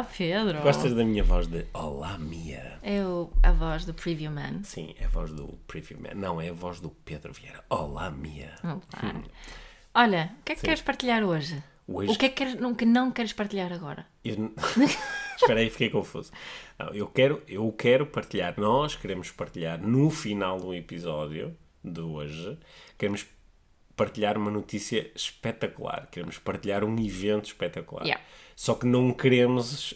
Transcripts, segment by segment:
Olá, Pedro. Gostas da minha voz de Olá, Mia? É o- a voz do Preview Man. Sim, é a voz do Preview Man. Não, é a voz do Pedro Vieira. Olá, Mia. Olá. Olha, o que é que queres partilhar hoje? Hoje- O que é que, queres, não, que não queres partilhar agora? Eu... Espera aí, fiquei confuso. Não, eu, quero, eu quero partilhar, nós queremos partilhar no final do episódio de hoje, queremos partilhar uma notícia espetacular. Queremos partilhar um evento espetacular. Yeah. Só que não queremos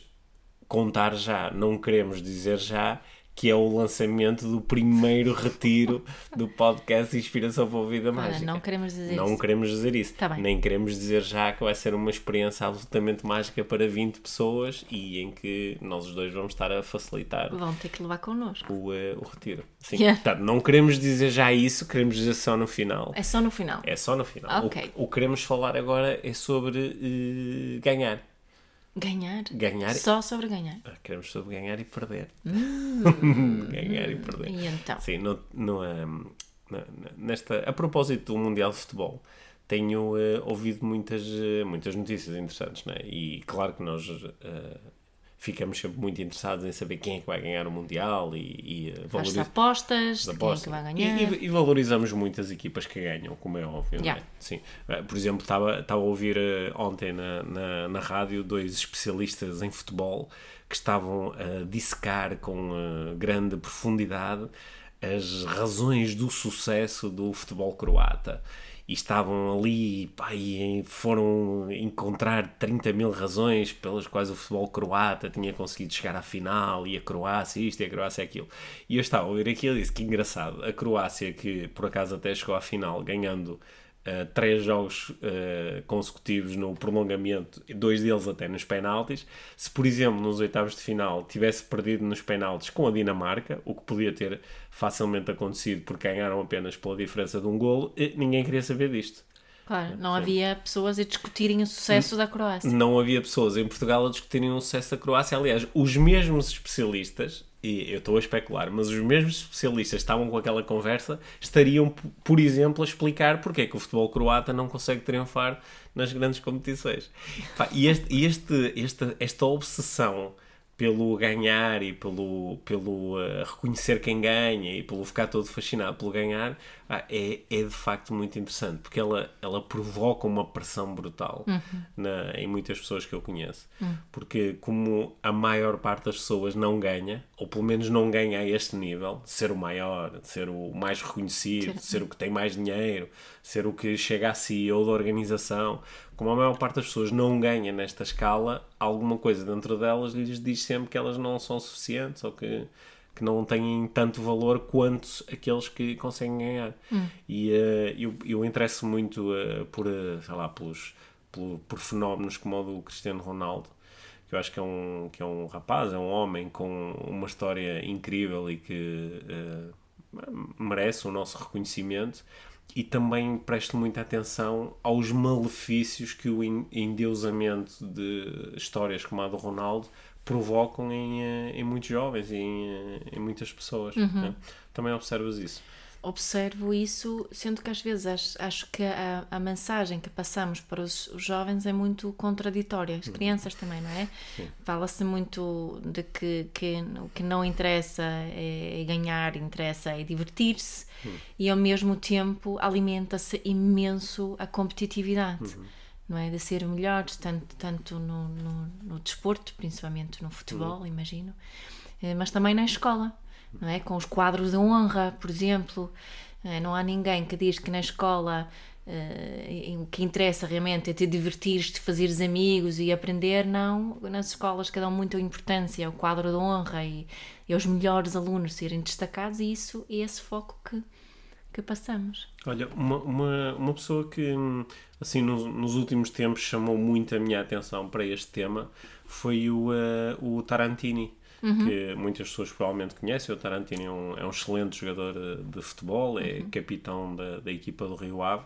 contar já, não queremos dizer já que é o lançamento do primeiro retiro do podcast Inspiração para a Vida Mágica. não queremos dizer Não isso. queremos dizer isso. Tá. Nem queremos dizer já que vai ser uma experiência absolutamente mágica para 20 pessoas e em que nós os dois vamos estar a facilitar Vão ter que levar connosco. o, eh, o retiro. Sim. Yeah. Portanto, não queremos dizer já isso, queremos dizer só no final. É só no final. É só no final. Ok. O, o que queremos falar agora é sobre eh, ganhar. Ganhar. Ganhar. Só sobre ganhar. Ah, Queremos sobre ganhar e perder. Hum. ganhar e perder. E então? Sim, no, no, um, nesta, a propósito do Mundial de Futebol, tenho eh, ouvido muitas, eh, muitas notícias interessantes, né? E claro que nós eh, ficamos sempre muito interessados em saber quem é que vai ganhar o Mundial e, e eh, Faz-se valoriza- apostas de quem é apostas. que vai E- ganhar. E, e valorizamos muito as equipas que ganham, como é óbvio. é? Yeah. Sim. Eh, Por exemplo, estava, estava a ouvir eh, ontem na, na, na rádio dois especialistas em futebol que estavam a dissecar com grande profundidade as razões do sucesso do futebol croata. E estavam ali pá, e foram encontrar 30 mil razões pelas quais o futebol croata tinha conseguido chegar à final e a Croácia isto e a Croácia aquilo. E eu estava a ouvir aquilo e disse que engraçado. A Croácia, que por acaso até chegou à final ganhando uh, três jogos uh, consecutivos no prolongamento, dois deles até nos penaltis. Se, por exemplo, nos oitavos de final tivesse perdido nos penaltis com a Dinamarca, o que podia ter facilmente acontecido porque ganharam apenas pela diferença de um golo, eh, ninguém queria saber disto. Claro, não havia pessoas a discutirem o sucesso da Croácia. Não havia pessoas em Portugal a discutirem o sucesso da Croácia. Aliás, os mesmos especialistas, e eu estou a especular, mas os mesmos especialistas estavam com aquela conversa estariam, por exemplo, a explicar porque é que o futebol croata não consegue triunfar nas grandes competições. E este, este, esta, obsessão pelo ganhar e pelo, pelo eh, reconhecer quem ganha e pelo ficar todo fascinado pelo ganhar é, é de facto muito interessante porque ela, ela provoca uma pressão brutal na, em muitas pessoas que eu conheço. Porque como a maior parte das pessoas não ganha ou pelo menos não ganha a este nível de ser o maior, de ser o mais reconhecido, de ser o que tem mais dinheiro ser o que chega a CEO da organização como a maior parte das pessoas não ganha nesta escala, alguma coisa dentro delas lhes diz sempre que elas não são suficientes ou que, que não têm tanto valor quanto aqueles que conseguem ganhar. E eh, eu, eu interesso muito eh, por, eh, sei lá, pelos, pelo- por fenómenos como o do Cristiano Ronaldo, que eu acho que é um, que é um rapaz, é um homem com uma história incrível e que merece o nosso reconhecimento e também presto muita atenção aos malefícios que o en- endeusamento de histórias como a do Ronaldo provocam em, eh, em muitos jovens e em, eh, em muitas pessoas. né? Também observas isso. Observo isso, sendo que às vezes acho, acho que a, a mensagem que passamos para os, os jovens é muito contraditória, as crianças também, não é? Fala-se muito de que, que o que não interessa é, é ganhar, interessa é divertir-se e ao mesmo tempo alimenta-se imenso a competitividade. Não é? De ser melhores, tanto, tanto no, no, no desporto, principalmente no futebol, imagino, eh, mas também na escola não é? Com os quadros de honra, por exemplo. Eh, Não há ninguém que diz que na escola eh, o que interessa realmente é te divertires, fazeres amigos e aprender. Não, nas escolas que dão muita importância ao quadro de honra e, e aos melhores alunos serem destacados, e isso é esse foco que, que passamos. Olha, uma, uma, uma pessoa que, assim, nos, nos últimos tempos chamou muito a minha atenção para este tema foi o, eh, o Tarantini. que muitas pessoas provavelmente conhecem. O Tarantino é um, é um excelente jogador eh, de futebol, é capitão da, da equipa do Rio Ave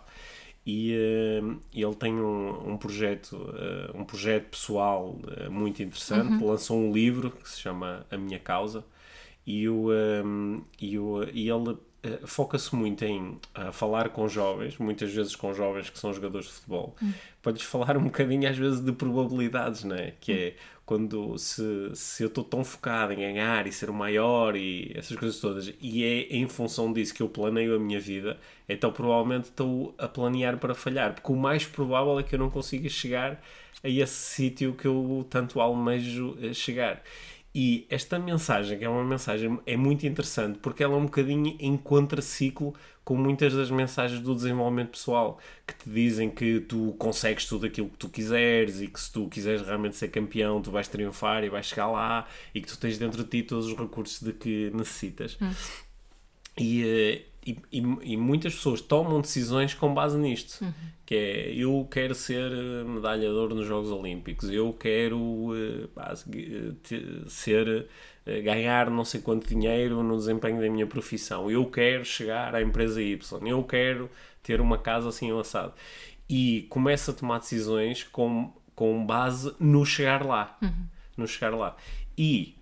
e uh, ele tem um, um projeto uh, um projeto pessoal uh, muito interessante lançou um livro que se chama A Minha Causa e, o, um, e, o, e ele foca-se muito em falar com jovens, muitas vezes com jovens que são jogadores de futebol, hum. para lhes falar um bocadinho às vezes de probabilidades, não é? Que é quando se, se eu estou tão focado em ganhar e ser o maior e essas coisas todas, e é em função disso que eu planeio a minha vida, então provavelmente estou a planear para falhar, porque o mais provável é que eu não consiga chegar a esse sítio que eu tanto almejo eh, chegar. E esta mensagem, que é uma mensagem, é muito interessante porque ela é um bocadinho em contraciclo com muitas das mensagens do desenvolvimento pessoal que te dizem que tu consegues tudo aquilo que tu quiseres e que se tu quiseres realmente ser campeão, tu vais triunfar e vais chegar lá e que tu tens dentro de ti todos os recursos de que necessitas. Hum. E, eh, e, e, e, muitas pessoas tomam decisões com base nisto. Uhum. Que é, eu quero ser eh, medalhador nos Jogos Olímpicos, eu quero uh, ser, uh, ganhar não sei quanto dinheiro no desempenho da minha profissão, eu quero chegar à empresa Y, eu quero ter uma casa assim assado. E começa a tomar decisões com, com base no chegar lá. Uhum. No chegar lá. E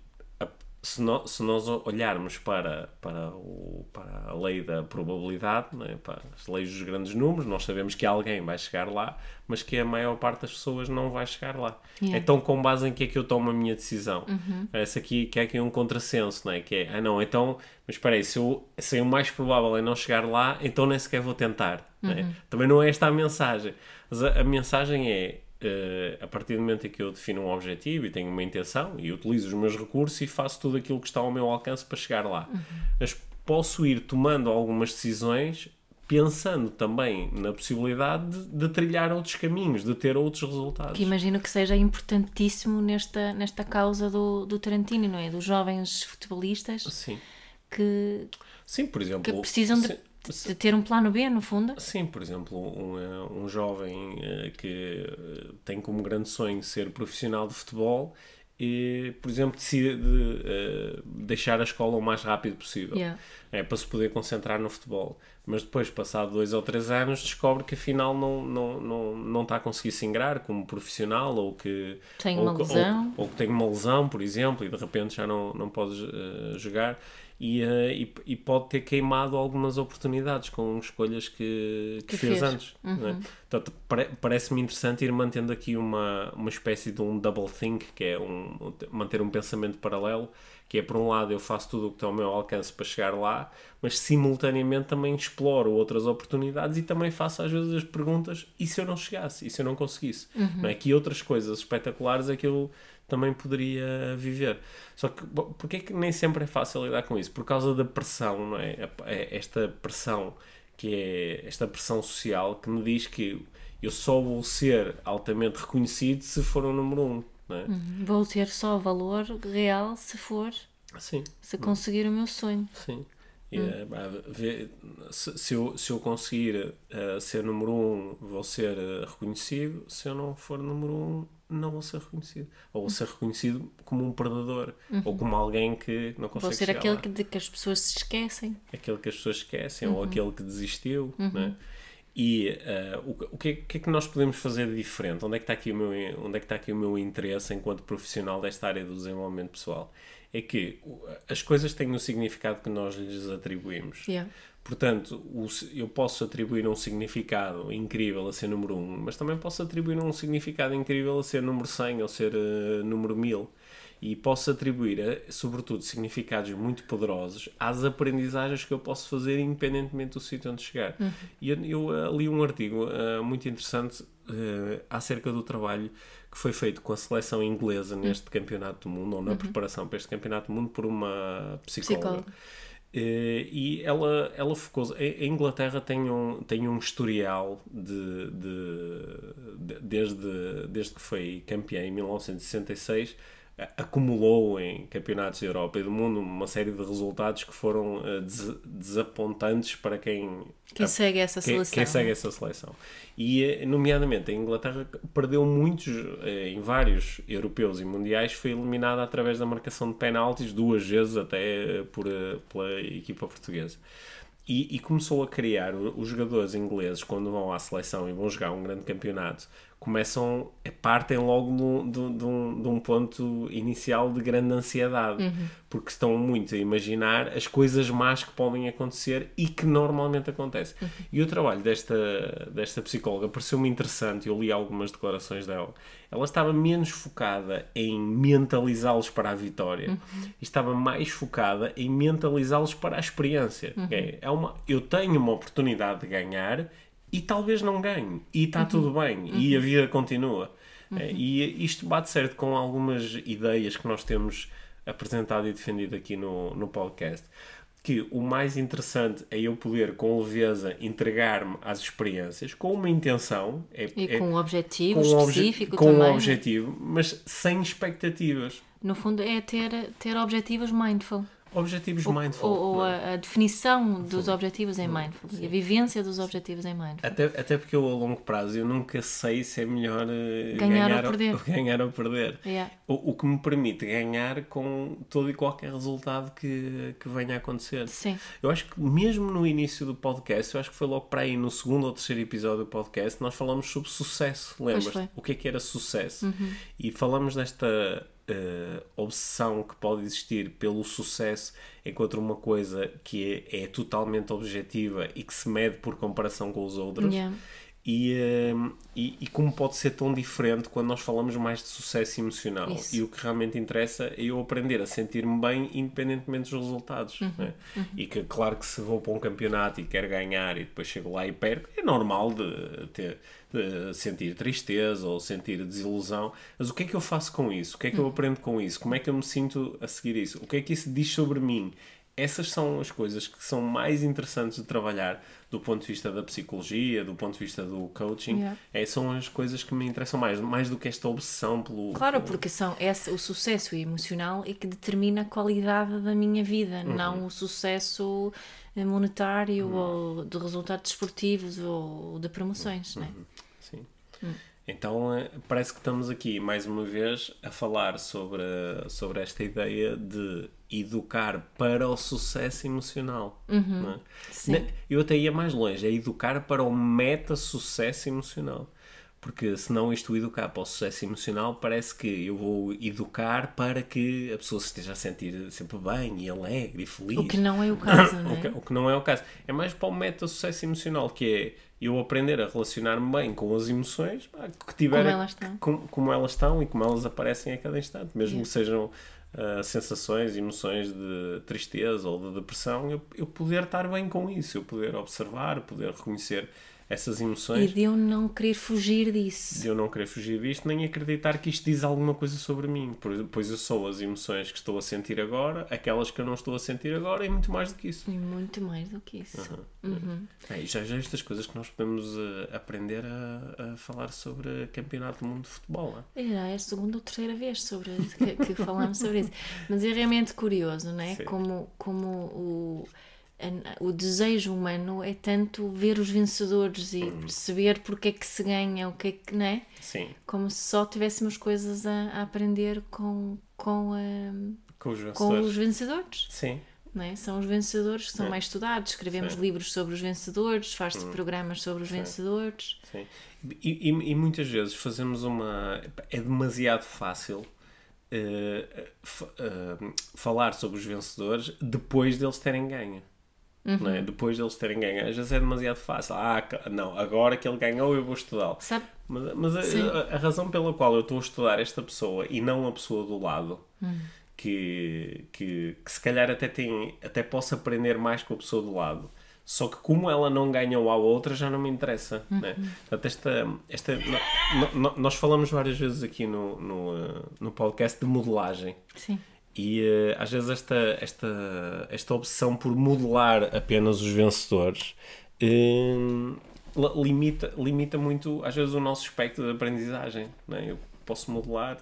se, no, se nós olharmos para, para, o, para a lei da probabilidade, é? para as leis dos grandes números, nós sabemos que alguém vai chegar lá, mas que a maior parte das pessoas não vai chegar lá. Yeah. Então, com base em que é que eu tomo a minha decisão? Uhum. Parece aqui que é aqui um contrassenso, não é? Que é, ah não, então, mas espera aí, se, eu, se o mais provável é não chegar lá, então nem sequer vou tentar. Uhum. Não é? Uhum. Também não é esta a mensagem. Mas a, a mensagem é, Uh, a partir do momento em que eu defino um objetivo e tenho uma intenção e utilizo os meus recursos e faço tudo aquilo que está ao meu alcance para chegar lá. Uhum. Mas posso ir tomando algumas decisões pensando também na possibilidade de, de, trilhar outros caminhos, de ter outros resultados. Que imagino que seja importantíssimo nesta, nesta causa do, do Tarantino, não é? Dos jovens futebolistas Sim. que, Sim, por exemplo, que precisam de de ter um plano B, no fundo? Sim, por exemplo, um, eh, um jovem eh, que eh, tem como grande sonho ser profissional de futebol e, por exemplo, decide de, deixar a escola o mais rápido possível yeah. é, para se poder concentrar no futebol. Mas depois, passado dois ou três anos, descobre que afinal não, não, não, não está a conseguir se ingrar como profissional ou que tem uma ou, lesão. Ou, ou, que tem uma lesão, por exemplo, e de repente já não, não pode uh, jogar e, uh, e, e, pode ter queimado algumas oportunidades com escolhas que, que, que fez, fez, antes. É? Uhum. Portanto, parece-me interessante ir mantendo aqui uma, uma espécie de um double think, que é um, manter um pensamento paralelo, que é por um lado eu faço tudo o que está ao meu alcance para chegar lá, mas simultaneamente também exploro outras oportunidades e também faço às vezes as perguntas e se eu não chegasse, e se eu não conseguisse? Uhum. Não é? Que outras coisas espetaculares é que eu também poderia viver. Só que, porque é que nem sempre é fácil lidar com isso? Por causa da pressão, não é? é esta pressão, que é esta pressão social que me diz que eu só vou ser altamente reconhecido se for o número um. Não é? Uhum. Vou ter só valor real se for. Sim. Se conseguir o meu sonho. Sim. Hum. Eh, se, se, eu, se eu conseguir uh, ser número um, vou ser uh, reconhecido. Se eu não for número um, não vou ser reconhecido. Ou vou ser reconhecido como um predador. Uhum. Ou como alguém que não consegue Vou ser aquele que, de que as pessoas se esquecem. Aquele que as pessoas esquecem. Uhum. Ou aquele que desistiu. Uhum. Né? E uh, o, o que, é, que, é que nós podemos fazer de diferente? Onde é, que está aqui o meu, onde é que está aqui o meu interesse enquanto profissional desta área do desenvolvimento pessoal? É que as coisas têm o significado que nós lhes atribuímos. Yeah. Portanto, eu posso atribuir um significado incrível a ser número 1, um, mas também posso atribuir um significado incrível a ser número 100 ou ser uh, número 1000. E posso atribuir, uh, sobretudo, significados muito poderosos às aprendizagens que eu posso fazer independentemente do sítio onde chegar. Uhum. E eu, eu uh, li um artigo muito interessante acerca do trabalho que foi feito com a seleção inglesa neste uhum. campeonato do mundo, ou na uhum. preparação para este campeonato do mundo, por uma psicóloga. psicóloga eh, e ela, ela focou. A Inglaterra tem um, tem um historial de, de, de, desde, desde que foi campeã em 1966 acumulou em campeonatos da Europa e do mundo uma série de resultados que foram uh, des desapontantes para quem, quem a, segue essa quem, seleção. Quem segue essa seleção. E, nomeadamente, a Inglaterra perdeu muitos, em vários europeus e mundiais, foi eliminada através da marcação de penaltis, duas vezes até por, pela equipa portuguesa. E, e, começou a criar os jogadores ingleses quando vão à seleção e vão jogar um grande campeonato começam partem logo de, de, de, um, de um ponto inicial de grande ansiedade uhum. porque estão muito a imaginar as coisas más que podem acontecer e que normalmente acontecem uhum. e o trabalho desta, desta psicóloga pareceu-me interessante eu li algumas declarações dela ela estava menos focada em mentalizá-los para a vitória uhum. estava mais focada em mentalizá-los para a experiência é, é uma, eu tenho uma oportunidade de ganhar e talvez não ganhe, e está uhum. tudo bem, uhum. e a vida continua. Uhum. E isto bate certo com algumas ideias que nós temos apresentado e defendido aqui no, no podcast. Que o mais interessante é eu poder, com leveza, entregar-me às experiências com uma intenção. É, e é, com um objetivo com específico um Com também. um objetivo, mas sem expectativas. No fundo, é ter, ter objetivos mindful. Objetivos mindful. Ou, a, a, definição dos Sim. objetivos em mindful. Sim. A vivência dos objetivos em mindful. Até, até porque eu, a longo prazo, eu nunca sei se é melhor uh, ganhar, ganhar, ou perder. Ou, ganhar ou perder. Yeah. O, o que me permite ganhar com todo e qualquer resultado que, que venha a acontecer. Sim. Eu acho que mesmo no início do podcast, eu acho que foi logo para aí no segundo ou terceiro episódio do podcast, nós falamos sobre sucesso. Lembras? O que é que era sucesso? Uhum. E falamos desta uh, obsessão que pode existir pelo sucesso enquanto uma coisa que é, é, totalmente objetiva e que se mede por comparação com os outros. Yeah. E, uh, e, e, como pode ser tão diferente quando nós falamos mais de sucesso emocional. Isso. E o que realmente interessa é eu aprender a sentir-me bem independentemente dos resultados. Uhum, né? uhum. E que, claro, que se vou para um campeonato e quero ganhar e depois chego lá e perco, é normal de ter de sentir tristeza ou sentir desilusão. Mas o que é que eu faço com isso? O que é que eu hum. aprendo com isso? Como é que eu me sinto a seguir isso? O que é que isso diz sobre mim? Essas são as coisas que são mais interessantes de trabalhar do ponto de vista da psicologia, do ponto de vista do coaching. Yeah. É, são as coisas que me interessam mais, mais do que esta obsessão pelo. Claro, porque são esse, o sucesso emocional é que determina a qualidade da minha vida, uhum. não o sucesso monetário uhum. ou de resultados desportivos ou de promoções, uhum. não é? Sim. Hum. Então eh, parece que estamos aqui mais uma vez a falar sobre, sobre esta ideia de educar para o sucesso emocional. Uhum. É? Sim. Eu até ia mais longe, é educar para o meta-sucesso emocional. Porque senão isto educar para o sucesso emocional parece que eu vou educar para que a pessoa se esteja a sentir sempre bem e alegre e feliz. O que não é o caso, não é? o, que, o que não é o caso. É mais para o método sucesso emocional, que é eu aprender a relacionar-me bem com as emoções que tiver, como elas estão. Como, como, elas estão e como elas aparecem a cada instante, mesmo yeah. que sejam uh, sensações, emoções de tristeza ou de depressão, eu, eu poder estar bem com isso, eu poder observar, poder reconhecer essas emoções. E de eu não querer fugir disso. De eu não querer fugir disto, nem acreditar que isto diz alguma coisa sobre mim. Pois eu sou as emoções que estou a sentir agora, aquelas que eu não estou a sentir agora e muito mais do que isso. E muito mais do que isso. Uhum. Uhum. É, já, já estas coisas que nós podemos uh, aprender a, a, falar sobre campeonato do mundo de futebol. É? Já é a segunda ou terceira vez sobre, que, que falamos sobre isso. Mas é realmente curioso, não é? Como, como o o desejo humano é tanto ver os vencedores e uhum. perceber porque é que se ganha, o que é que, não é? Sim. Como se só tivéssemos coisas a, a aprender com, com, a, com, os com, os vencedores. Sim. Não é? São os vencedores que são é. mais estudados, escrevemos Sim. livros sobre os vencedores, faz-se uhum. programas sobre os Sim. vencedores. Sim. E, e, e, muitas vezes fazemos uma. É demasiado fácil uh, uh, falar sobre os vencedores depois deles terem ganho. Uhum. Não é? Depois deles terem ganho. Às vezes é demasiado fácil. Ah, não, agora que ele ganhou eu vou estudá-lo. Mas, mas a, a, razão pela qual eu estou a estudar esta pessoa e não a pessoa do lado, uhum. que, que, que, se calhar até, tem, até posso aprender mais com a pessoa do lado. Só que como ela não ganhou à outra, já não me interessa. Uhum. Né? Portanto, esta, esta, no, no, nós falamos várias vezes aqui no, no, no podcast de modelagem. Sim. E uh, às vezes esta, esta, esta obsessão por modelar apenas os vencedores uh, limita, limita muito, às vezes, o nosso espectro de aprendizagem. Né? Eu posso modelar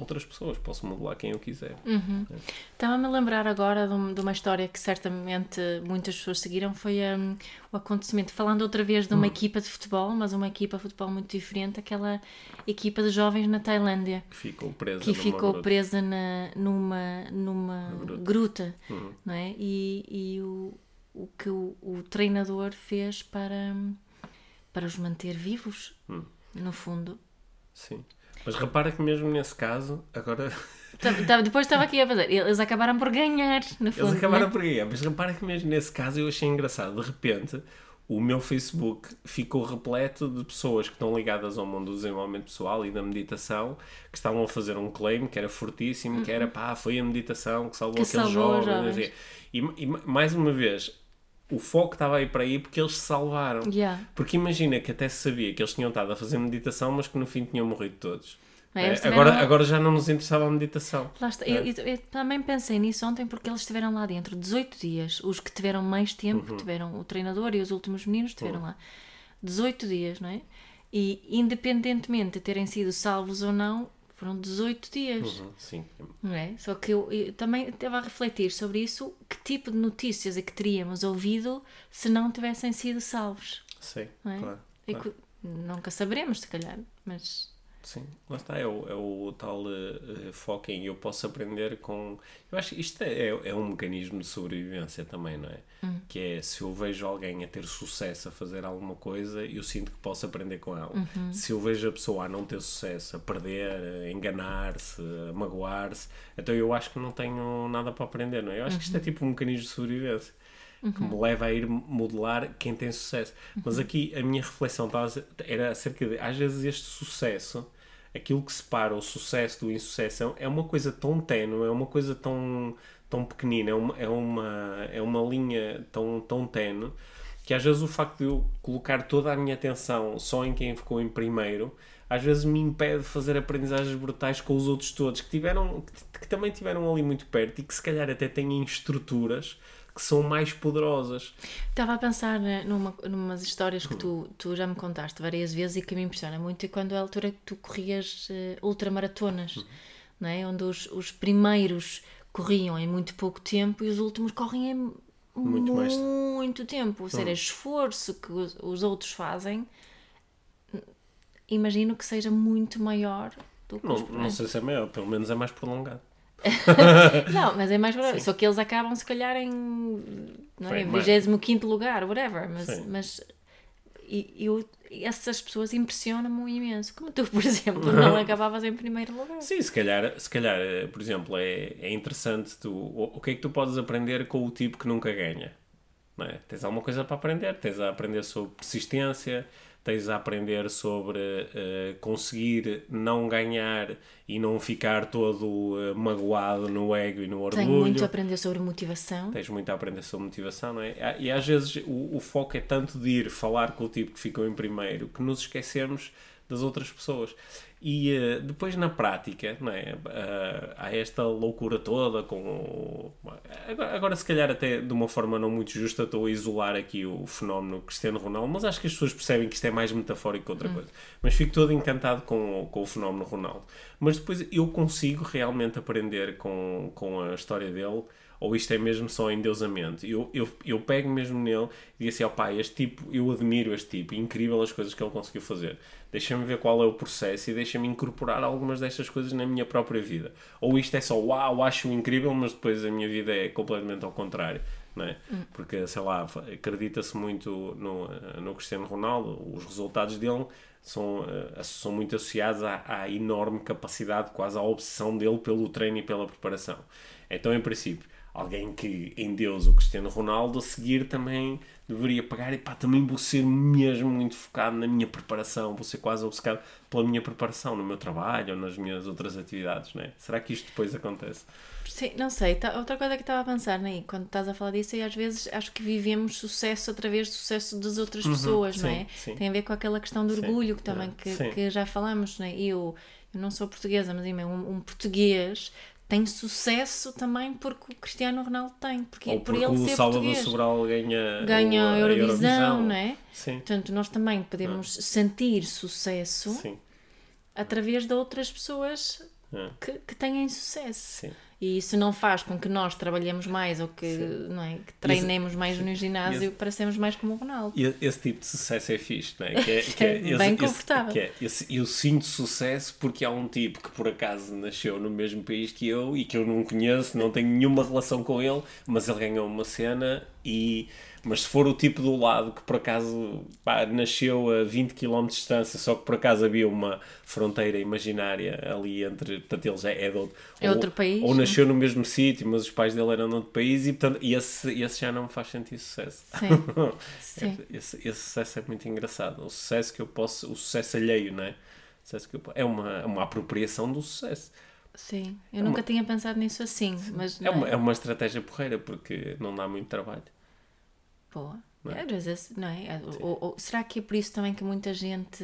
outras pessoas, posso modelar quem eu quiser. Uhum. Estava-me a lembrar agora de, um, de, uma história que certamente muitas pessoas seguiram, foi um, o acontecimento, falando outra vez de uma hum. equipa de futebol, mas uma equipa de futebol muito diferente, aquela equipa de jovens na Tailândia. Que ficou presa, que ficou gruta. presa na, numa, numa gruta, gruta uhum. não é? E, e o, o que o, o treinador fez para, para os manter vivos, hum. no fundo. Sim. Mas repara que mesmo nesse caso, agora. Tá, tá, depois estava aqui a fazer. Eles acabaram por ganhar, no fundo. Eles acabaram né? por ganhar, mas repara que mesmo nesse caso eu achei engraçado. De repente, o meu Facebook ficou repleto de pessoas que estão ligadas ao mundo do desenvolvimento pessoal e da meditação, que estavam a fazer um claim que era fortíssimo, uhum. que era pá, foi a meditação que salvou que aqueles salvou jovens. jovens. E, e mais uma vez, o foco estava aí para aí porque eles se salvaram. Yeah. Porque imagina que até se sabia que eles tinham estado a fazer meditação, mas que no fim tinham morrido todos. É, agora, agora já não nos interessava a meditação. Lá. É. Eu, eu, eu, também pensei nisso ontem porque eles estiveram lá dentro 18 dias. Os que tiveram mais tempo, uhum. tiveram o treinador e os últimos meninos estiveram uhum. lá 18 dias, não é? E independentemente de terem sido salvos ou não, foram 18 dias. Uhum, sim. Não é? Só que eu, eu, também estava a refletir sobre isso, que tipo de notícias é que teríamos ouvido se não tivessem sido salvos. Sim, é? claro, claro. Nunca saberemos, se calhar, mas Sim, lá está, é o, é o tal uh, foco em eu posso aprender com. Eu acho que isto é, é, é um mecanismo de sobrevivência também, não é? Hum. Que é se eu vejo alguém a ter sucesso a fazer alguma coisa, eu sinto que posso aprender com ela. Uhum. Se eu vejo a pessoa a não ter sucesso, a perder, a enganar-se, a magoar-se, então eu acho que não tenho nada para aprender, não é? Eu acho uhum. que isto é uhum. tipo um mecanismo de sobrevivência. Uhum. que me leva a ir modelar quem tem sucesso. Uhum. Mas aqui a minha reflexão era acerca de, às vezes, este sucesso, aquilo que separa o sucesso do insucesso, é uma coisa tão tenue, é uma coisa tão, tão pequenina, é uma, é uma, é uma linha tão, tão tenue, que às vezes o facto de eu colocar toda a minha atenção só em quem ficou em primeiro às vezes me impede de fazer aprendizagens brutais com os outros todos que tiveram que, que também tiveram ali muito perto e que se calhar até têm estruturas que são mais poderosas. Estava a pensar né, numa, numas histórias que tu, tu já me contaste várias vezes e que me impressiona muito, e quando é a altura que tu corrias uh, ultramaratonas, uhum. não é? onde os, os primeiros corriam em muito pouco tempo e os últimos correm em muito, muito, muito tempo. Ou seja, uhum. esforço que os, os outros fazem, imagino que seja muito maior do que não, os Não sei se é maior, pelo menos é mais prolongado. não, mas é mais verdade. Só que eles acabam, se calhar, em, não é, em 25 lugar, whatever. Mas, mas e, eu, essas pessoas impressionam-me imenso. Como tu, por exemplo, não acabavas em primeiro lugar. Sim, se calhar, se calhar por exemplo, é, é interessante tu, o, o que é que tu podes aprender com o tipo que nunca ganha. Não é? Tens alguma coisa para aprender, tens a aprender sobre persistência, tens a aprender sobre uh, conseguir não ganhar e não ficar todo uh, magoado no ego e no orgulho. Tenho muito a aprender sobre motivação. Tens muito a aprender sobre motivação, não é? E às vezes o, o foco é tanto de ir falar com o tipo que ficou em primeiro que nos esquecemos das outras pessoas. E uh, depois na prática, não é? Uh, há esta loucura toda com. Agora, agora, se calhar, até de uma forma não muito justa, estou a isolar aqui o fenómeno Cristiano Ronaldo, mas acho que as pessoas percebem que isto é mais metafórico que outra hum. coisa. Mas fico todo encantado com, com o fenómeno Ronaldo. Mas depois eu consigo realmente aprender com, com a história dele ou isto é mesmo só endeusamento? Eu, eu, eu pego mesmo nele e digo assim, ó pai, este tipo, eu admiro este tipo, incrível as coisas que ele conseguiu fazer. Deixa-me ver qual é o processo e deixa-me incorporar algumas destas coisas na minha própria vida. Ou isto é só, uau, acho incrível, mas depois a minha vida é completamente ao contrário. É? Hum. Porque, sei lá, acredita-se muito no, no Cristiano Ronaldo, os resultados dele são, uh, são muito associados à, à, enorme capacidade, quase à obsessão dele pelo treino e pela preparação. Então, em princípio, alguém que em Deus o Cristiano Ronaldo a seguir também deveria pagar e pá, também vou ser mesmo muito focado na minha preparação, vou ser quase obcecado pela minha preparação no meu trabalho ou nas minhas outras atividades, não é? Será que isto depois acontece? Sim, não sei. Tá, outra coisa que estava a pensar, né? quando estás a falar disso, é às vezes acho que vivemos sucesso através do sucesso das outras uhum, pessoas, sim, não é? Sim. Tem a ver com aquela questão de orgulho que também que, que, já falamos, não é? Eu, eu não sou portuguesa, mas um, um português tem sucesso também porque o Cristiano Ronaldo tem. Porque, Ou por ele o ser Salvador português. Sobral ganha, ganha a Eurovisão, Eurovisão, não é? Sim. Portanto, nós também podemos ah. sentir sucesso Sim. através de outras pessoas É. que, que têm sucesso. Sim. E isso não faz com que nós trabalhemos mais ou que, não é, que treinemos mais no ginásio esse- para sermos mais como o Ronaldo. E esse tipo de sucesso é fixe, não é? Que é, que É esse- bem esse- confortável. que é esse- eu sinto sucesso porque há um tipo que por acaso nasceu no mesmo país que eu e que eu não conheço, não tenho nenhuma relação com ele, mas ele ganhou uma cena e. Mas se for o tipo do lado que por acaso pá, nasceu a 20 km de distância, só que por acaso havia uma fronteira imaginária ali entre. Portanto, ele já é de outro, É ou- outro país, Ou né? nasceu no mesmo sítio, mas os pais dele eram de outro país e, portanto, e esse, esse já não me faz sentir sucesso. Sim. Sim. Esse, esse sucesso é muito engraçado. O sucesso que eu posso, o sucesso alheio, não é? O sucesso que eu é uma, é uma apropriação do sucesso. Sim, eu nunca tinha pensado nisso assim, mas É não uma, é uma estratégia porreira porque não dá muito trabalho. Boa. Não é? É, vezes, não é? Ou- ou- será que é por isso também que muita gente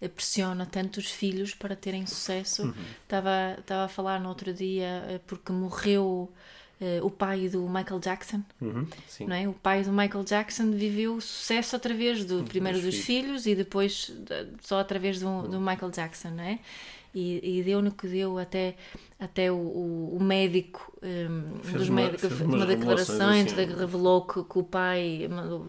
eh, pressiona tanto os filhos para terem sucesso? Uhum. Estava, estava a falar no outro dia eh, porque morreu eh, o pai do Michael Jackson, Uhum, não é? O pai do Michael Jackson viveu sucesso através do primeiro dos filhos. filhos e depois de- só através do, do Michael Jackson, não é? E, e deu no que deu até, até o, o, médico, um, Fez dos uma- médicos, fez uma declaração que assim. revelou que, que o pai mandou-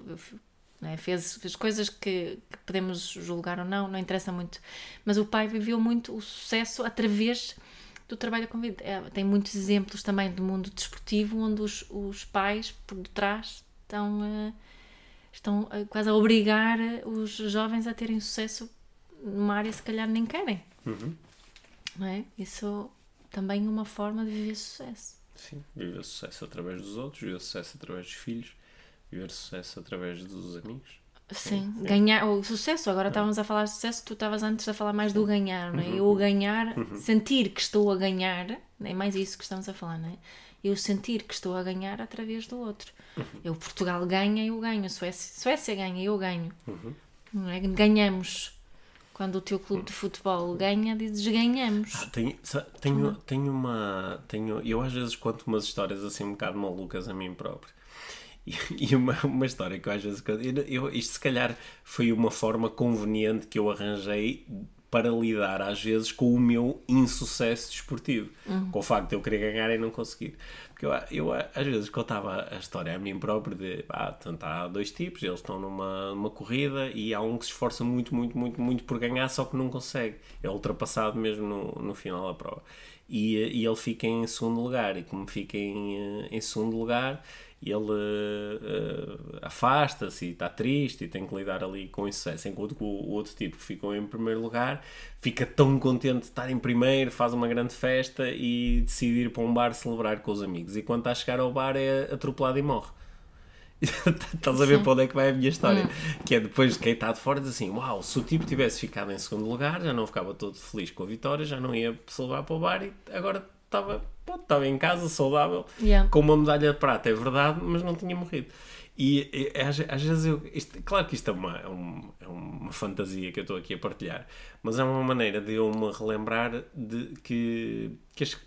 né, fez, fez coisas que, que podemos julgar ou não, não interessa muito. Mas o pai viveu muito o sucesso através do trabalho com vida. É, tem muitos exemplos também do mundo desportivo onde os, os pais por detrás estão, eh, estão eh, quase a obrigar os jovens a terem sucesso numa área se calhar nem querem. Uhum. Não é? Isso também é uma forma de viver sucesso. Sim. Viver sucesso através dos outros, viver sucesso através dos filhos, viver sucesso através dos amigos. Sim, ganhar o sucesso. Agora estávamos a falar de sucesso, tu estavas antes a falar mais do ganhar, não é? Eu o ganhar, sentir que estou a ganhar, é mais isso que estamos a falar, não é? Eu sentir que estou a ganhar através do outro. Eu, Portugal ganha, eu ganho. Suécia, Suécia ganha, eu ganho. Não é? Ganhamos. Quando o teu clube de futebol ganha, dizes ganhamos. Ah, tenho, tenho, tenho uma. Tenho, eu às vezes conto umas histórias assim um bocado malucas a mim próprio. E, e uma, uma história que eu às vezes eu- isto se calhar foi uma forma conveniente que eu arranjei para lidar às vezes com o meu insucesso desportivo. Com o facto de eu querer ganhar e não conseguir. Porque eu, eu às vezes contava a história a mim próprio de ah, portanto, há dois tipos, eles estão numa, numa corrida e há um que se esforça muito, muito, muito, muito por ganhar, só que não consegue. É ultrapassado mesmo no, no final da prova. E, e ele fica em segundo lugar, e como fica em, eh, em segundo lugar, ele eh, afasta-se e está triste e tem que lidar ali com sucesso. Enquanto que o, o outro tipo que ficou em primeiro lugar fica tão contente de estar em primeiro, faz uma grande festa e decide ir para um bar celebrar com os amigos. E quando está a chegar ao bar é atropelado e morre. Estás a ver para onde é que vai a minha história? Que é depois quem está de fora diz assim: Uau, se o tipo tivesse ficado em segundo lugar, já não ficava todo feliz com a vitória, já não ia celebrar para o bar e agora estava, pronto, estava em casa, saudável, Yeah. com uma medalha de prata, é verdade, mas não tinha morrido. E, e, às, às vezes eu. isto- claro que isto é uma, é, um- é uma fantasia que eu estou aqui a partilhar, mas é uma maneira de eu me relembrar de que, que as-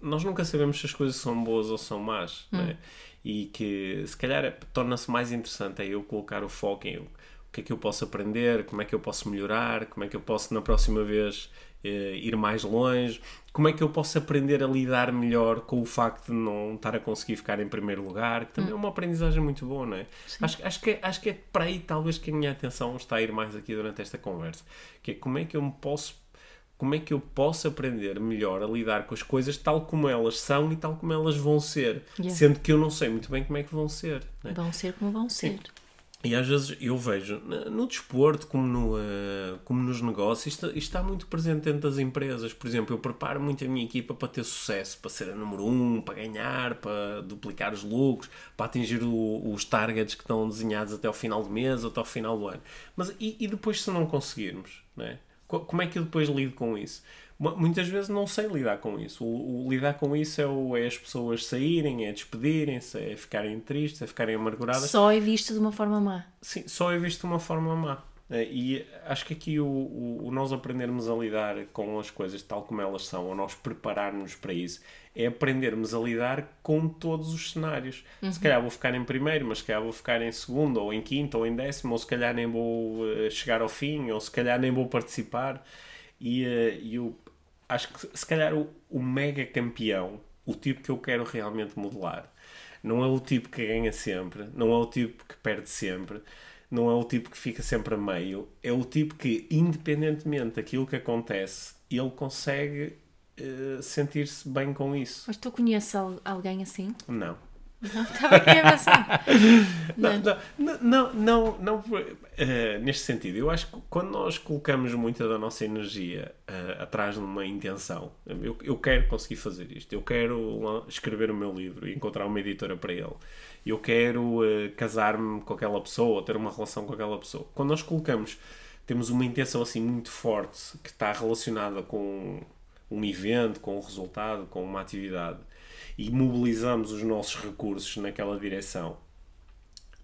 nós nunca sabemos se as coisas são boas ou são más, não é? E que se calhar torna-se mais interessante é eu colocar o foco em o que é que eu posso aprender, como é que eu posso melhorar, como é que eu posso na próxima vez ir mais longe, como é que eu posso aprender a lidar melhor com o facto de não estar a conseguir ficar em primeiro lugar, que também é uma aprendizagem muito boa, não é? Acho, acho, que, é- acho que é para aí talvez que a minha atenção está a ir mais aqui durante esta conversa, que é como é que eu me posso como é que eu posso aprender melhor a lidar com as coisas tal como elas são e tal como elas vão ser, Yeah. sendo que eu não sei muito bem como é que vão ser. não é? Vão ser como vão ser. E às vezes eu vejo no desporto, como, no, eh, como nos negócios, isto, isto está muito presente dentro das empresas. Por exemplo, eu preparo muito a minha equipa para ter sucesso, para ser a número um, para ganhar, para duplicar os lucros, para atingir o- os targets que estão desenhados até ao final do mês até ao final do ano. Mas e, e depois se não conseguirmos? É? Co- Como é que eu depois lido com isso? Mu- Muitas vezes não sei lidar com isso. O, o lidar com isso é, o- é as pessoas saírem, é despedirem-se, é ficarem tristes, é ficarem amarguradas. Só é visto de uma forma má. Sim, só é visto de uma forma má. Eh, E acho que aqui o, o, o nós aprendermos a lidar com as coisas tal como elas são, ou nós prepararmos para isso, é aprendermos a lidar com todos os cenários. Se calhar vou ficar em primeiro, mas se calhar vou ficar em segundo, ou em quinto, ou em décimo, ou se calhar nem vou eh, chegar ao fim, ou se calhar nem vou participar. E, eh, e o, acho que se calhar o, o mega campeão, o tipo que eu quero realmente modelar, não é o tipo que ganha sempre, não é o tipo que perde sempre, não é o tipo que fica sempre a meio, é o tipo que, independentemente daquilo que acontece, ele consegue uh, sentir-se bem com isso. Mas tu conheces alguém assim? Não. Estava aqui a pensar. Não, não, não, não, não uh, neste sentido. Eu acho que quando nós colocamos muita da nossa energia uh, atrás de uma intenção, eu, eu quero conseguir fazer isto, eu quero escrever o meu livro e encontrar uma editora para ele, eu quero uh, casar-me com aquela pessoa, ter uma relação com aquela pessoa. Quando nós colocamos, temos uma intenção assim muito forte que está relacionada com um evento, com um resultado, com uma atividade e mobilizamos os nossos recursos naquela direção,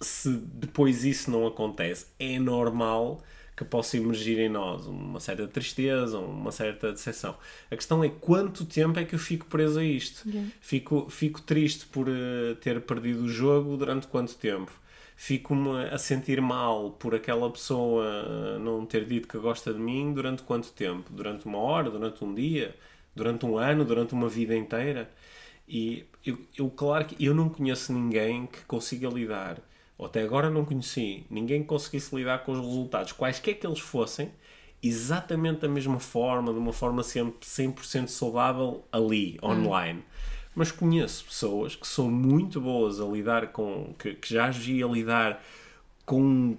se depois isso não acontece, é normal que possa emergir em nós uma certa tristeza, uma certa decepção. A questão é quanto tempo é que eu fico preso a isto? Yeah. Fico, fico triste por uh, ter perdido o jogo durante quanto tempo? Fico-me a sentir mal por aquela pessoa uh, não ter dito que gosta de mim durante quanto tempo? Durante uma hora? Durante um dia? Durante um ano? Durante uma vida inteira? E eu, eu, claro que eu não conheço ninguém que consiga lidar, ou até agora não conheci, ninguém que conseguisse lidar com os resultados, quaisquer que eles fossem, exatamente da mesma forma, de uma forma sempre 100% saudável ali, hum. online. Mas conheço pessoas que são muito boas a lidar com, que, que já agi a lidar com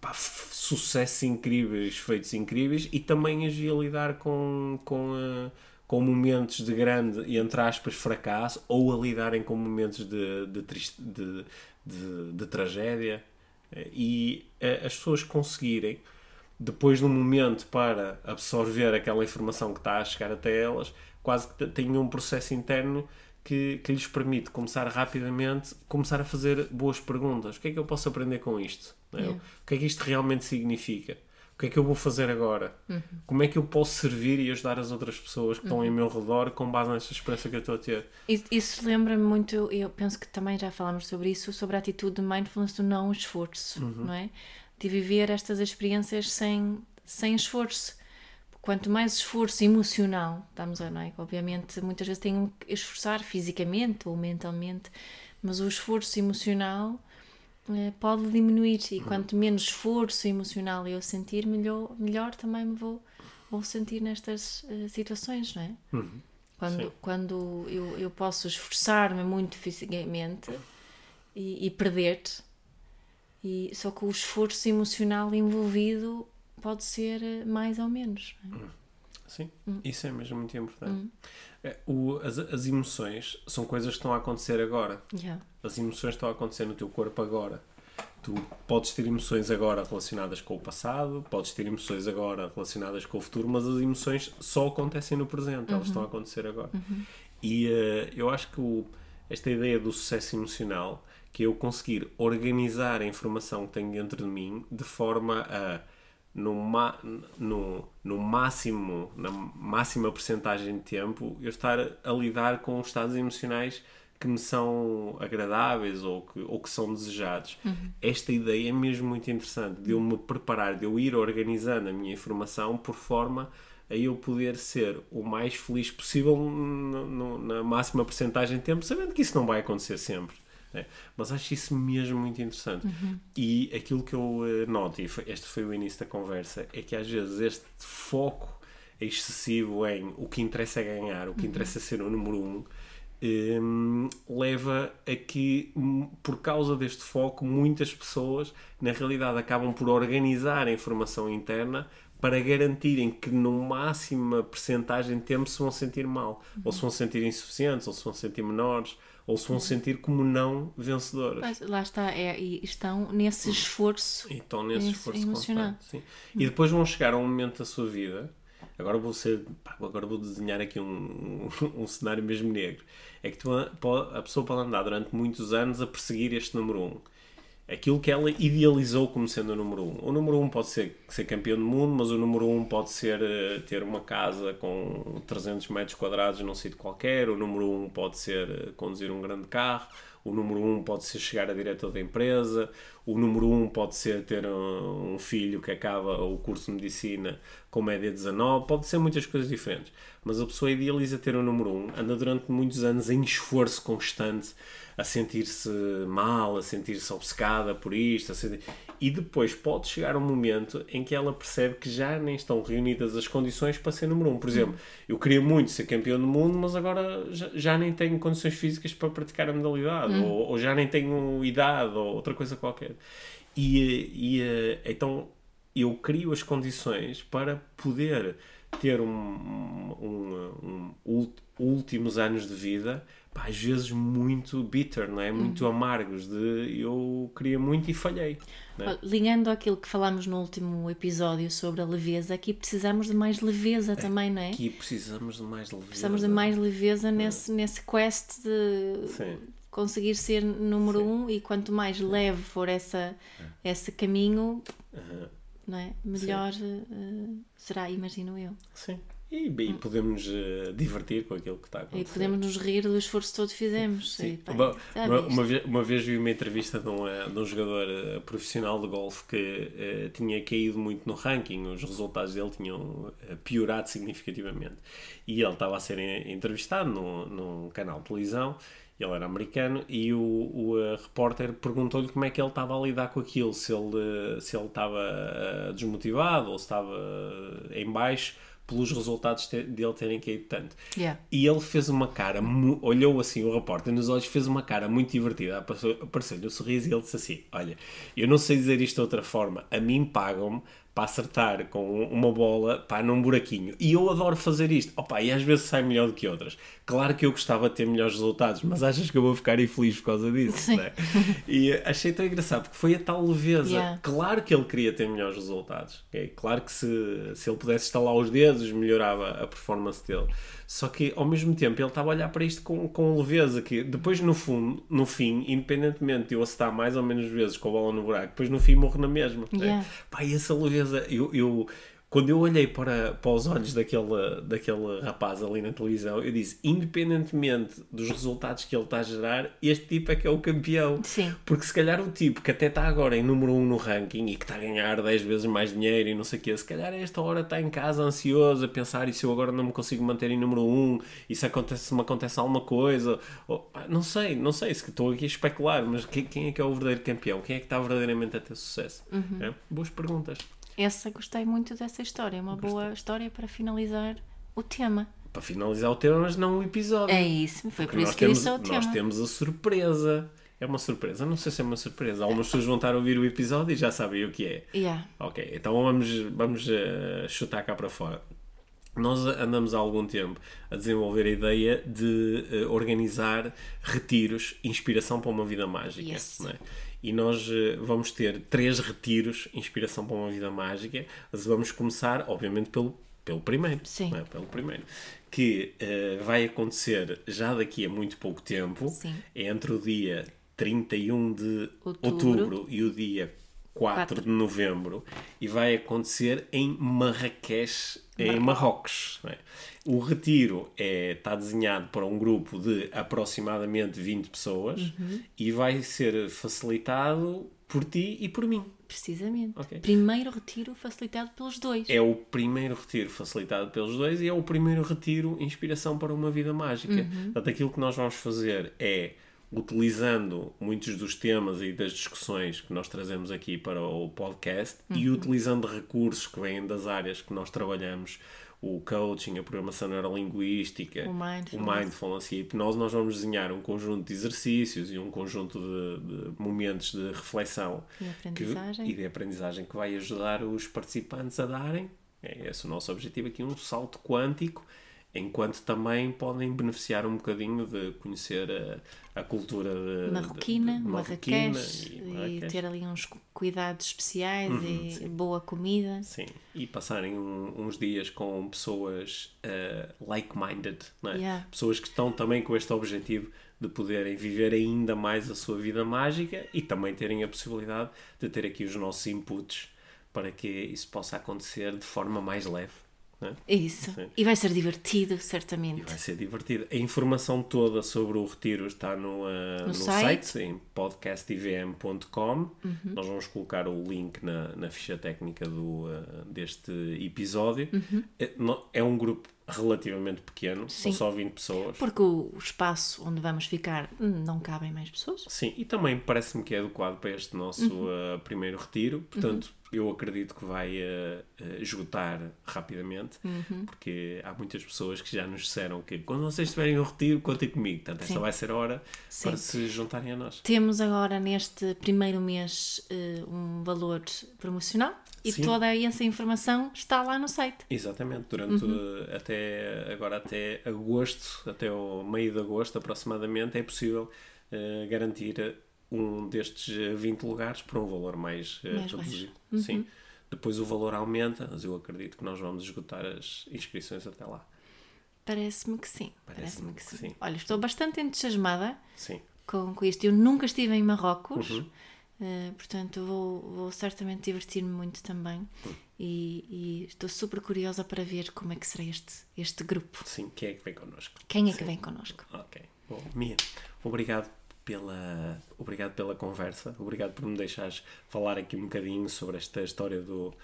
pá, sucessos incríveis, feitos incríveis, e também agi a lidar com, com uh, com momentos de grande entre aspas fracasso ou a lidarem com momentos de, de, triste, de, de, de tragédia e as pessoas conseguirem depois de um momento para absorver aquela informação que está a chegar até elas quase que têm um processo interno que, que lhes permite começar rapidamente começar a fazer boas perguntas. O que é que eu posso aprender com isto? Yeah. o que é que isto realmente significa o que é que eu vou fazer agora? Uhum. Como é que eu posso servir e ajudar as outras pessoas que estão uhum. em meu redor com base nessa experiência que eu estou a ter? Isso lembra-me muito, eu penso que também já falámos sobre isso, sobre a atitude de mindfulness do não esforço, uhum. não é? De viver estas experiências sem, sem esforço. Quanto mais esforço emocional, estamos a, não é? Obviamente, muitas vezes tenho que esforçar fisicamente ou mentalmente, mas o esforço emocional pode diminuir e quanto menos esforço emocional eu sentir, melhor, melhor também me vou, vou sentir nestas uh, situações, não é? Uhum. Quando, quando eu, eu posso esforçar-me muito fisicamente e, e perder-te, e, só que o esforço emocional envolvido pode ser eh, mais ou menos. É? Uhum. Sim, uhum. isso é mesmo muito importante. Uhum. É, o, as, as emoções são coisas que estão a acontecer agora. Yeah. As emoções estão a acontecer no teu corpo agora. Tu podes ter emoções agora relacionadas com o passado, podes ter emoções agora relacionadas com o futuro, mas as emoções só acontecem no presente, uhum. elas estão a acontecer agora. Uhum. E uh, eu acho que o, esta ideia do sucesso emocional, que é eu conseguir organizar a informação que tenho dentro de mim de forma a no, no, no máximo, na máxima porcentagem de tempo, eu estar a lidar com estados emocionais que me são agradáveis ou que, ou que são desejados. Uhum. Esta ideia é mesmo muito interessante, de eu me preparar, de eu ir organizando a minha informação por forma a eu poder ser o mais feliz possível no, no, na máxima porcentagem de tempo, sabendo que isso não vai acontecer sempre. Né? Mas acho isso mesmo muito interessante. Uhum. E aquilo que eu uh, noto, e este foi o início da conversa, é que às vezes este foco excessivo em o que interessa é ganhar, o que interessa é ser o número um, um, leva a que, por causa deste foco, muitas pessoas na realidade acabam por organizar a informação interna para garantirem que no máxima percentagem de tempo se vão sentir mal, uhum. ou se vão sentir insuficientes, ou se vão sentir menores, ou se vão sentir como não vencedoras. Mas, lá está, é, e estão nesse esforço, e estão nesse esforço emocional. Sim. E depois vão chegar a um momento da sua vida. Agora vou ser, pá, agora vou desenhar aqui um, um, um, cenário mesmo negro. É que tu, a pessoa pode andar durante muitos anos a perseguir este número 1. Um aquilo que ela idealizou como sendo o número 1. Um. O número 1 um pode ser, ser campeão do mundo, mas o número 1 um pode ser uh, ter uma casa com 300 metros quadrados num sítio qualquer, o número 1 um pode ser uh, conduzir um grande carro, o número um pode ser chegar a diretor da empresa, o número um pode ser ter um, um filho que acaba o curso de medicina com média 19, pode ser muitas coisas diferentes. Mas a pessoa idealiza ter o número um, anda durante muitos anos em esforço constante a sentir-se mal, a sentir-se obcecada por isto, sentir... e depois pode chegar um momento em que ela percebe que já nem estão reunidas as condições para ser número um. Por exemplo, eu queria muito ser campeão do mundo, mas agora já, já nem tenho condições físicas para praticar a modalidade, hum. ou, ou, já nem tenho idade, ou outra coisa qualquer. E, e eh, então eu crio as condições para poder ter um, um, um, últimos anos de vida pá, às vezes muito bitter, não é? Muito uhum. amargos de eu queria muito e falhei. É? Ligando àquilo que falámos no último episódio sobre a leveza, aqui precisamos de mais leveza também, não é? Aqui precisamos de mais leveza. Precisamos de mais leveza nesse, é. nesse quest de Sim. conseguir ser número Sim. um e quanto mais leve for essa, é. esse caminho, uhum. Não é? melhor uh, será, imagino eu. Sim. E, e hum. podemos uh, divertir com aquilo que está a acontecer. E podemos nos rir do esforço todo que fizemos. Sim. E, pá, uma, uma, uma, vez, uma, vez, vi uma entrevista de um, eh, de um jogador uh, profissional de golfe que uh, tinha caído muito no ranking, os resultados dele tinham piorado significativamente. E ele estava a ser entrevistado num, num canal de televisão ele era americano e o, o repórter perguntou-lhe como é que ele estava a lidar com aquilo, se ele, se ele estava desmotivado ou se estava em baixo pelos resultados dele terem caído tanto. Yeah. E ele fez uma cara, olhou assim o repórter nos olhos, fez uma cara muito divertida, apareceu-lhe o sorriso e ele disse assim: Olha, eu não sei dizer isto de outra forma, a mim pagam-me para acertar com uma bola pá, num buraquinho. E eu adoro fazer isto. Opa, e às vezes sai melhor do que outras. Claro que eu gostava de ter melhores resultados, mas achas que eu vou ficar infeliz por causa disso? Né? E achei tão engraçado porque foi a tal leveza. Yeah. Claro que ele queria ter melhores resultados. Okay? Claro que se, se ele pudesse estalar os dedos, melhorava a performance dele. Só que ao mesmo tempo ele estava a olhar para isto com, com leveza, que depois no fundo, no fim, independentemente de eu acertar mais ou menos vezes com a bola no buraco, depois no fim morro na mesma. Yeah. Né? Pá, e essa leveza, eu, eu quando eu olhei para, para os olhos daquele, daquele rapaz ali na televisão, eu disse: independentemente dos resultados que ele está a gerar, este tipo é que é o campeão. Sim. Porque se calhar o tipo que até está agora em número 1 um no ranking e que está a ganhar 10 vezes mais dinheiro e não sei o quê, se calhar a esta hora está em casa ansioso a pensar: e se eu agora não me consigo manter em número 1? Um, e se, acontece, se me acontece alguma coisa? Ou, não sei, não sei, se estou aqui a especular, mas quem, é que é o verdadeiro campeão? Quem é que está verdadeiramente a ter sucesso? Uhum. É? Boas perguntas. Essa gostei muito dessa história, uma gostei. boa história para finalizar o tema. Para finalizar o tema, mas não o episódio. É isso, foi por isso que temos, o tema. Nós temos a surpresa. É uma surpresa, não sei se é uma surpresa. Algumas pessoas vão estar a ouvir o episódio e já sabem o que é. Yeah. Ok, então vamos, vamos uh, chutar cá para fora. Nós andamos há algum tempo a desenvolver a ideia de uh, organizar retiros, inspiração para uma vida mágica. Yes. É? E nós eh, vamos ter três retiros Inspiração para uma Vida Mágica. Mas vamos começar, obviamente, pelo, pelo primeiro. Sim. É? Pelo primeiro. Que uh, vai acontecer já daqui a muito pouco tempo. Sim. É entre o dia 31 de outubro, outubro e o dia 4, 4, de novembro. E vai acontecer em Marrakech, em Marrocos. É? O retiro é, está desenhado para um grupo de aproximadamente 20 pessoas uhum. e vai ser facilitado por ti e por mim. Precisamente. Okay. Primeiro retiro facilitado pelos dois. É o primeiro retiro facilitado pelos dois e é o primeiro retiro inspiração para uma vida mágica. Uhum. Portanto, aquilo que nós vamos fazer é utilizando muitos dos temas e das discussões que nós trazemos aqui para o podcast uhum. e utilizando recursos que vêm das áreas que nós trabalhamos o coaching, a programação neurolinguística, o mindfulness, o mindfulness e a hipnose, nós vamos desenhar um conjunto de exercícios e um conjunto de, de momentos de reflexão e aprendizagem. Que, e de aprendizagem que vai ajudar os participantes a darem, é esse o nosso objetivo aqui, um salto quântico enquanto também podem beneficiar um bocadinho de conhecer a, a cultura de, marroquina, de, de Marrakech, e, e, ter ali uns cuidados especiais uhum, e sim. boa comida. Sim, e passarem um, uns dias com pessoas uh, like-minded, é? yeah. pessoas que estão também com este objetivo de poderem viver ainda mais a sua vida mágica e também terem a possibilidade de ter aqui os nossos inputs para que isso possa acontecer de forma mais leve né? Isso. E vai ser divertido, E certamente. vai ser divertido. A informação toda sobre o retiro está no, uh, no, site. site. em podcastivm.com. Uhum. Nós vamos colocar o link na, na ficha técnica do, uh, deste episódio. Uhum. É, no- é um grupo relativamente pequeno, Sim. são só 20 pessoas. Porque o o espaço onde vamos ficar não cabem mais pessoas. Sim, e também parece-me que é adequado para este nosso Uhum. uh, primeiro retiro. Portanto, eu acredito que vai uh, uh, esgotar rapidamente, Uhum. porque há muitas pessoas que já nos disseram que quando vocês tiverem um retiro, contem comigo. Portanto, esta Sim. vai ser a hora Sim. para se juntarem a nós. Temos agora neste primeiro mês eh, um valor promocional e Sim. toda essa informação está lá no site. Exatamente, durante Uhum. uh, até agora até agosto, até o meio de agosto aproximadamente, é possível uh, garantir um destes uh, 20 lugares por um valor mais, uh, Mais baixo. Uhum. reduzido. Sim. Depois o valor aumenta, mas eu acredito que nós vamos esgotar as inscrições até lá. Parece-me que sim. Parece-me Parece-me que que sim. sim. Olha, estou bastante entusiasmada Sim. com, com isto. Eu nunca estive em Marrocos, Uhum. Eh, portanto vou, vou certamente divertir-me muito também. Hum. E, e estou super curiosa para ver como é que será este, este grupo. Sim, quem é que vem connosco? Quem é que vem connosco? Ok. Bom, Mia, obrigado pela, obrigado pela conversa. Obrigado por me deixares falar aqui um bocadinho sobre esta história do,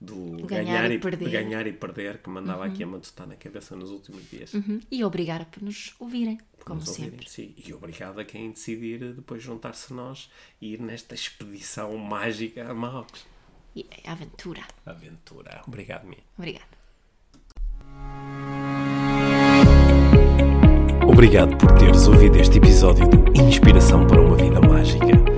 do Ganhar e de perder. ganhar e perder que mandava aqui a matutar na cabeça nos últimos dias. Uhum. E obrigada por nos ouvirem, como Nos ouvirem, sempre. sim. E obrigado a quem decidir depois juntar-se a nós e ir nesta expedição mágica a Marrocos. E aventura. Aventura. Obrigado, Mia. Obrigada. Obrigado por teres ouvido este episódio do Inspiração para uma Vida Mágica.